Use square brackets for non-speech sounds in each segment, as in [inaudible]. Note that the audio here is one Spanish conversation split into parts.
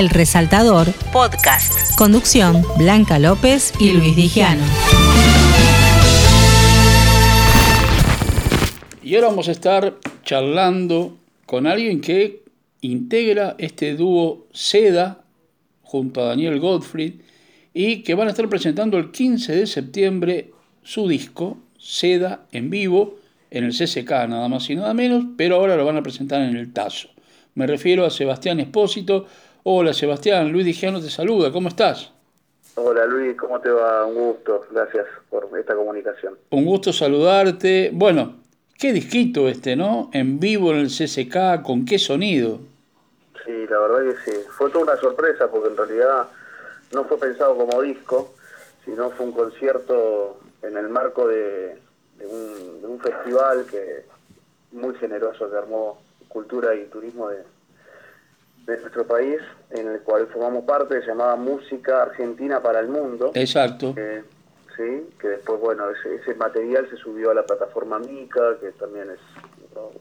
El Resaltador Podcast. Conducción Blanca López y Luis Digiano. Y ahora vamos a estar charlando con alguien que integra este dúo Seda junto a Daniel Gottfried y que van a estar presentando el 15 de septiembre su disco Seda en vivo en el CCK, nada más y nada menos, pero ahora lo van a presentar en el Tazo. Me refiero a Sebastián Espósito. Hola Sebastián, Luis Digiano te saluda, ¿cómo estás? Hola Luis, ¿cómo te va? Un gusto, gracias por esta comunicación. Un gusto saludarte. Bueno, qué disquito este, ¿no? En vivo en el CCK, ¿con qué sonido? Sí, la verdad que sí. Fue toda una sorpresa porque en realidad no fue pensado como disco, sino fue un concierto en el marco de, un, festival que muy generoso que armó Cultura y Turismo de, nuestro país, en el cual formamos parte, se llamaba Música Argentina para el Mundo. Exacto. sí, que después, bueno, ese, material se subió a la plataforma Mica, que también es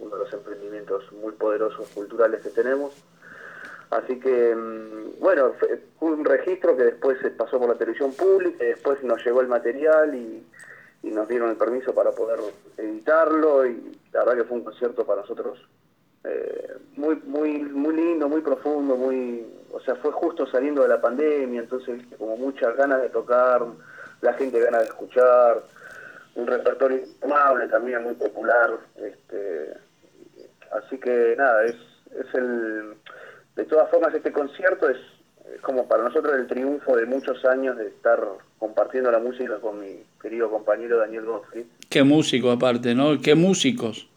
uno de los emprendimientos muy poderosos culturales que tenemos. Así que, mm, bueno, fue un registro que después se pasó por la televisión pública, y después nos llegó el material y, nos dieron el permiso para poder editarlo y la verdad que fue un concierto para nosotros eh, muy muy muy lindo, muy profundo, muy, o sea, fue justo saliendo de la pandemia, entonces como muchas ganas de tocar, la gente ganas de escuchar, un repertorio amable también muy popular, este, así que nada, es es el de todas formas, este concierto es, como para nosotros el triunfo de muchos años de estar compartiendo la música con mi querido compañero Daniel Gottfried. Qué músico aparte, ¿no? Qué músicos.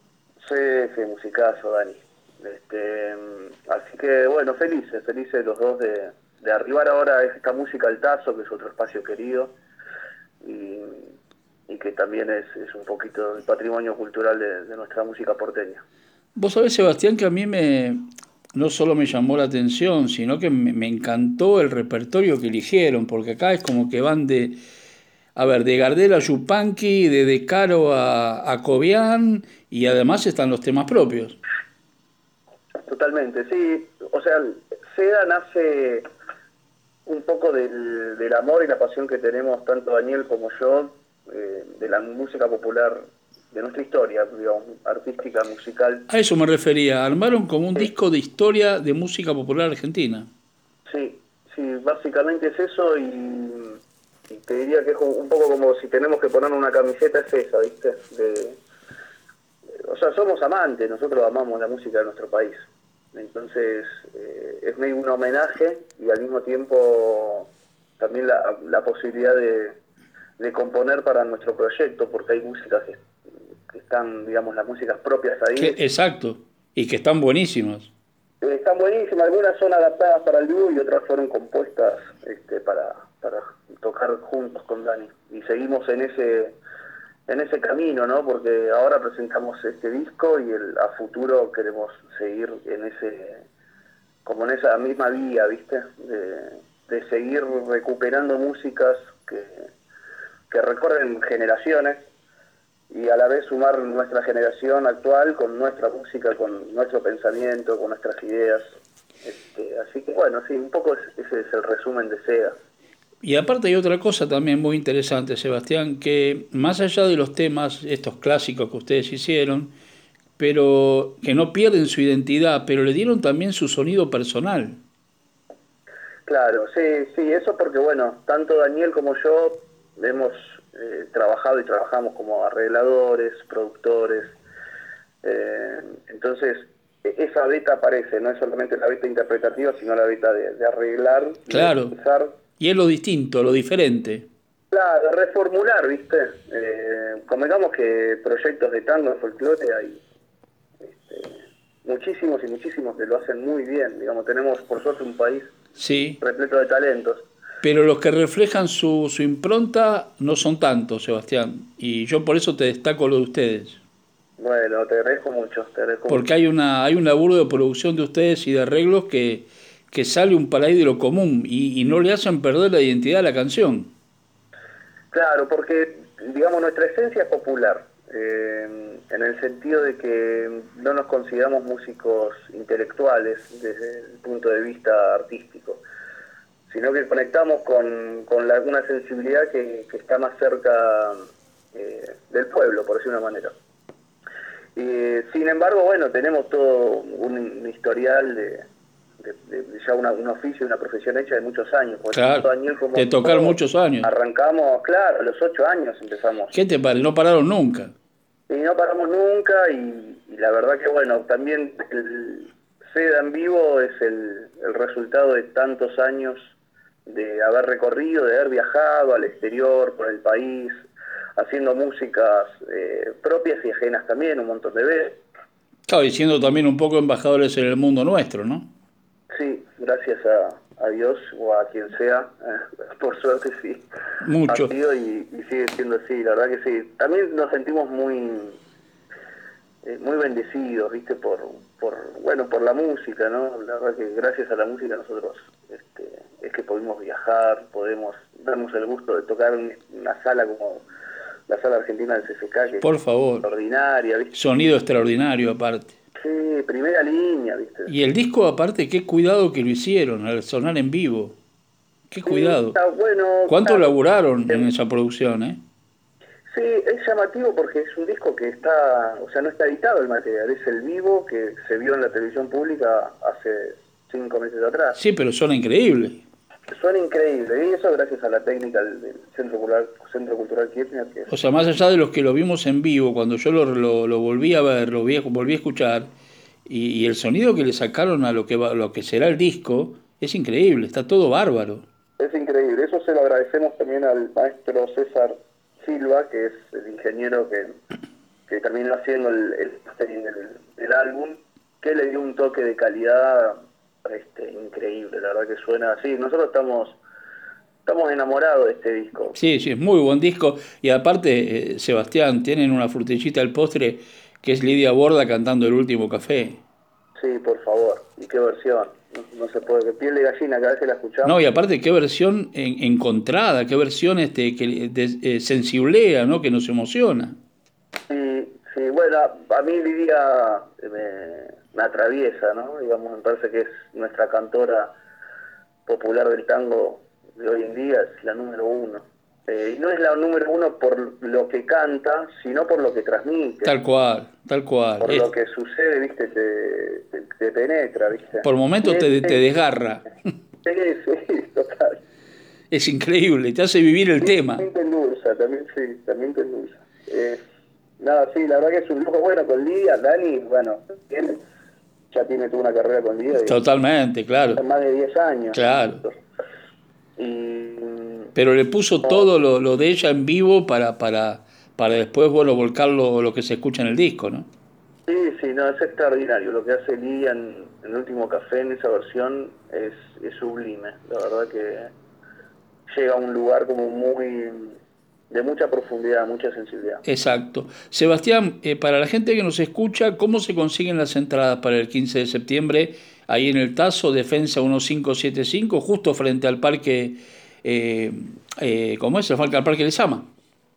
Sí, sí, musicazo, Dani. Este, así que, bueno, felices, felices los dos de, arribar ahora a esta música al Tazo, que es otro espacio querido, y, que también es, un poquito el patrimonio cultural de, nuestra música porteña. Vos sabés, Sebastián, que a mí me, no solo me llamó la atención, sino que me, encantó el repertorio que eligieron, porque acá es como que van de, a ver, de Gardel a Yupanqui, de De Caro a, a Cobian, y además están los temas propios. Totalmente, sí. O sea, Seda nace un poco del, del amor y la pasión que tenemos tanto Daniel como yo eh, de la música popular de nuestra historia, digamos, artística, musical. A eso me refería, armaron como un disco de historia de música popular argentina. Sí, sí, básicamente es eso y, te diría que es un poco como si tenemos que poner una camiseta, es esa, ¿viste? De, sea, somos amantes, nosotros amamos la música de nuestro país. Entonces, eh, es medio un homenaje y al mismo tiempo también la, la posibilidad de, de componer para nuestro proyecto, porque hay músicas que que están, digamos, las músicas propias ahí. exacto, y que están buenísimas. Eh, están buenísimas, algunas son adaptadas para el dúo y otras fueron compuestas este, para, para tocar juntos con Dani. Y seguimos en ese en ese camino, ¿no? Porque ahora presentamos este disco y el, a futuro queremos seguir en ese, como en esa misma vía, ¿viste? De, seguir recuperando músicas que, que recorren generaciones y a la vez sumar nuestra generación actual con nuestra música, con nuestro pensamiento, con nuestras ideas. Este, así que bueno, sí, un poco ese es el resumen de SEA. Y aparte hay otra cosa también muy interesante, Sebastián, que más allá de los temas, estos clásicos que ustedes hicieron, pero que no pierden su identidad, pero le dieron también su sonido personal. Claro, sí, sí, eso porque bueno, tanto Daniel como yo hemos eh, trabajado y trabajamos como arregladores, productores. Eh, entonces, e-, esa beta aparece, no es solamente la beta interpretativa, sino la beta de, arreglar. Claro. Y es lo distinto, lo diferente. Claro, reformular, ¿viste? Eh, digamos que proyectos de tango, de folclore, hay este, muchísimos y muchísimos que lo hacen muy bien. Digamos, tenemos por suerte un país sí. repleto de talentos. Pero los que reflejan su, su impronta no son tantos, Sebastián. Y yo por eso te destaco lo de ustedes. Bueno, te agradezco mucho. Porque hay una hay un laburo de producción de ustedes y de arreglos que, que sale un paraíso de lo común y, no le hacen perder la identidad a la canción. Claro, porque, digamos, nuestra esencia es popular. Eh, en el sentido de que no nos consideramos músicos intelectuales desde el punto de vista artístico sino que conectamos con, con la, una sensibilidad que, está más cerca eh, del pueblo, por decir una manera. Y, sin embargo, bueno, tenemos todo un, historial de, ya un oficio una profesión hecha de muchos años. Claro, de tocar muchos años. Arrancamos, claro, a los ocho años empezamos. ¿Qué te parece? No pararon nunca. Y no paramos nunca y, la verdad que bueno, también el SEDA en vivo es el, el resultado de tantos años de haber recorrido, de haber viajado al exterior, por el país, haciendo músicas eh, propias y ajenas también, un montón de veces. Claro, y siendo también un poco embajadores en el mundo nuestro, ¿no? Sí, gracias a, a Dios o a quien sea, eh, [laughs] por suerte sí. Mucho. Ha sido y, sigue siendo así, la verdad que sí. También nos sentimos muy eh, muy bendecidos, ¿viste? Por, por, bueno, por la música, ¿no? La verdad que gracias a la música nosotros este, es que podemos viajar, podemos darnos el gusto de tocar una sala como la sala argentina del CFK, que por favor. extraordinaria, ¿viste? Sonido extraordinario aparte. Sí, primera línea, ¿viste? Y el disco aparte, qué cuidado que lo hicieron al sonar en vivo. Qué cuidado. bueno, ¿Cuánto laburaron en esa producción, eh? Sí, es llamativo porque es un disco que está, o sea, no está editado el material, es el vivo que se vio en la televisión pública hace cinco meses atrás. Sí, pero suena increíble. Suena increíble, y eso gracias a la técnica del, Centro Cultural, Centro Cultural Kirchner. O sea, más allá de los que lo vimos en vivo, cuando yo lo, lo, volví a ver, lo volví a escuchar, y, el sonido que le sacaron a lo que, va, lo que será el disco, es increíble, está todo bárbaro. Es increíble, eso se lo agradecemos también al maestro César Silva, que es el ingeniero que, que terminó haciendo el, el álbum, que le dio un toque de calidad este, increíble, la verdad que suena así. Nosotros estamos estamos enamorados de este disco. Sí, sí, es muy buen disco. Y aparte, eh, Sebastián, tienen una frutillita al postre que es Lidia Borda cantando El Último Café. Sí, por favor. ¿Y qué versión? No, se puede, que piel de gallina cada vez que la escuchamos. No, y aparte, qué versión encontrada, qué versión este, que eh, sensiblea, ¿no? Que nos emociona. Sí, sí, bueno, a mí Lidia me me atraviesa, ¿no? Digamos, me parece que es nuestra cantora popular del tango de hoy en día, es la número uno. Eh, y no es la número uno por lo que canta, sino por lo que transmite. Tal cual, tal cual. Por lo que sucede, viste, te, te, penetra, viste. Por momentos te, te desgarra. [laughs] Sí, sí, total. Es increíble, te hace vivir el tema. También te endulza, también sí, también te endulza. Eh, nada, sí, la verdad que es un lujo bueno con Lidia, Dani, bueno, tiene ya tiene toda una carrera con Lidia. Totalmente, claro. Más de 10 años. Claro. Pero le puso todo lo, lo, de ella en vivo para, para, para después, bueno, volcarlo lo que se escucha en el disco, ¿no? Sí, sí, no, es extraordinario. Lo que hace Lidia en, en el último café, en esa versión, es, es sublime. La verdad que llega a un lugar como muy de mucha profundidad, mucha sensibilidad. Exacto. Sebastián, eh, para la gente que nos escucha, ¿cómo se consiguen las entradas para el 15 de septiembre ahí en el Tazo, Defensa 1575, justo frente al parque, eh, eh, ¿cómo es? El parque, al parque Lezama.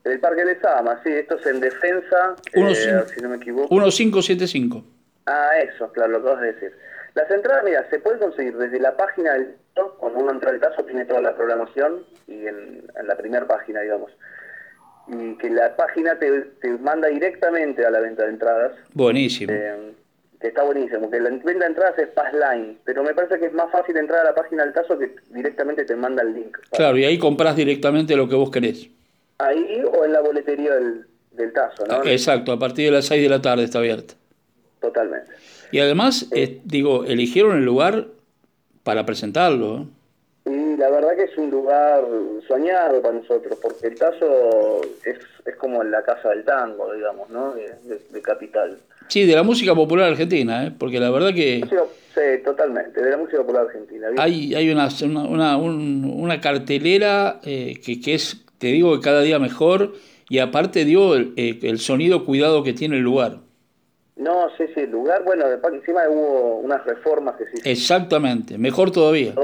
El parque Lezama, sí, esto es en Defensa, eh, si no me equivoco. 1575. Ah, eso, claro, lo que vas a decir. Las entradas, mira, se pueden conseguir desde la página del cuando uno entra al Tazo tiene toda la programación y en, en la primera página, digamos y que la página te, manda directamente a la venta de entradas. Buenísimo. Eh, que está buenísimo, que la venta de entradas es Passline, pero me parece que es más fácil entrar a la página del Tazo que directamente te manda el link. Claro, y ahí compras directamente lo que vos querés. Ahí o en la boletería del, del Tazo, ¿no? Exacto, a partir de las 6 de la tarde está abierta. Totalmente. Y además, eh, digo, eligieron el lugar para presentarlo. Y la verdad que es un lugar soñado para nosotros, porque el Tazo es, es como la casa del tango, digamos, ¿no? De, capital. Sí, de la música popular argentina, ¿eh? porque la verdad que... Sí, totalmente, de la música popular argentina. Hay, hay una, una, una, cartelera eh, que, que, es, te digo, que cada día mejor, y aparte dio el, eh, el sonido cuidado que tiene el lugar. No, sí, sí, el lugar, bueno, encima hubo unas reformas que sí. Exactamente, mejor todavía.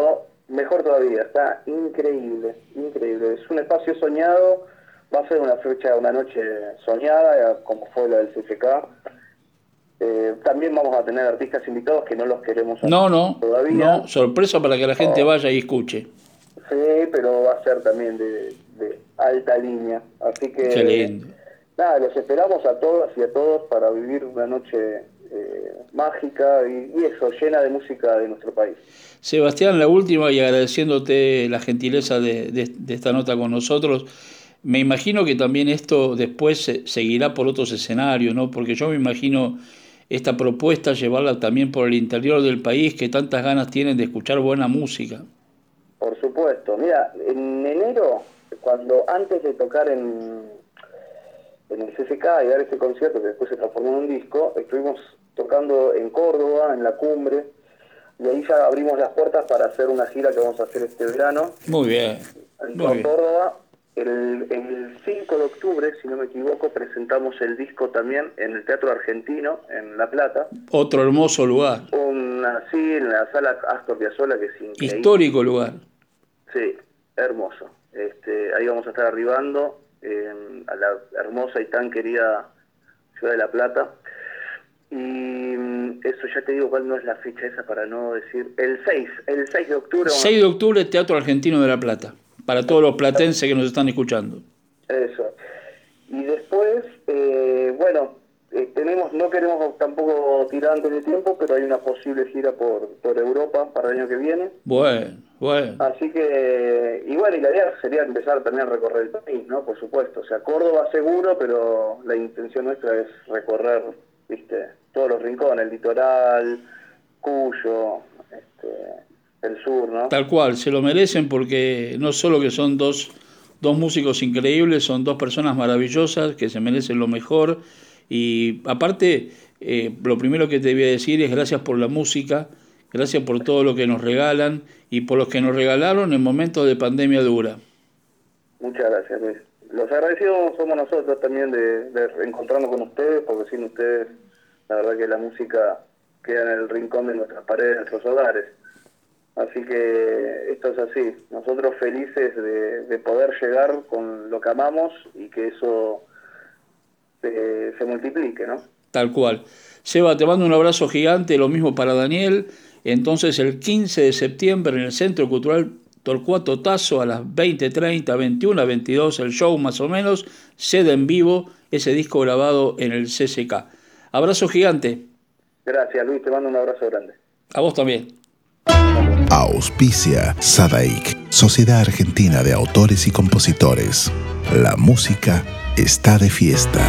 Mejor todavía, está increíble, increíble. Es un espacio soñado, va a ser una fecha, una noche soñada, como fue la del CFK. Eh, también vamos a tener artistas invitados que no los queremos no, no, todavía. No, sorpresa para que la gente vaya y escuche. Sí, pero va a ser también de, alta línea. Así que. Nada, los esperamos a todas y a todos para vivir una noche eh, mágica y, eso, llena de música de nuestro país. Sebastián, la última y agradeciéndote la gentileza de, de, esta nota con nosotros. Me imagino que también esto después se, seguirá por otros escenarios, ¿no? Porque yo me imagino esta propuesta llevarla también por el interior del país que tantas ganas tienen de escuchar buena música. Por supuesto. Mira, en enero, cuando antes de tocar en, en el CCK y dar este concierto que después se transformó en un disco, estuvimos tocando en Córdoba, en la cumbre, y ahí ya abrimos las puertas para hacer una gira que vamos a hacer este verano. Muy bien. En Córdoba. El, el 5 de octubre, si no me equivoco, presentamos el disco también en el Teatro Argentino, en La Plata. Otro hermoso lugar. Una, sí, en la sala Astor Piazzolla, que es increíble. Histórico lugar. Sí, hermoso. Este, ahí vamos a estar arribando a la hermosa y tan querida ciudad de La Plata. Y mm, eso ya te digo cuál no es la fecha esa para no decir. El 6, el 6 de octubre. 6 de octubre, Teatro Argentino de La Plata, para todos los platenses que nos están escuchando. Eso. Y después, eh, bueno, eh, tenemos, no queremos tampoco tirar antes de tiempo, pero hay una posible gira por, por Europa para el año que viene. Bueno, bueno. Así que, y bueno, y la idea sería empezar también a recorrer el país, ¿no? Por supuesto. O sea, Córdoba seguro, pero la intención nuestra es recorrer, viste, todos los rincones, el litoral, Cuyo, este, el sur, ¿no? Tal cual, se lo merecen porque no solo que son dos, dos músicos increíbles, son dos personas maravillosas que se merecen lo mejor y aparte, eh, lo primero que te voy a decir es gracias por la música, gracias por todo lo que nos regalan y por los que nos regalaron en momentos de pandemia dura. Muchas gracias, Luis. Los agradecidos somos nosotros también de, de reencontrarnos con ustedes, porque sin ustedes, la verdad que la música queda en el rincón de nuestras paredes, de nuestros hogares. Así que esto es así. Nosotros felices de, de poder llegar con lo que amamos y que eso se, multiplique, ¿no? Tal cual. Seba, te mando un abrazo gigante, lo mismo para Daniel. Entonces el 15 de septiembre en el Centro Cultural Torcuato Tazo a las 20.30, 21, 22, el show más o menos, sede en vivo, ese disco grabado en el CCK. Abrazo gigante. Gracias Luis, te mando un abrazo grande. A vos también. Auspicia Sadaik, Sociedad Argentina de Autores y Compositores. La música está de fiesta.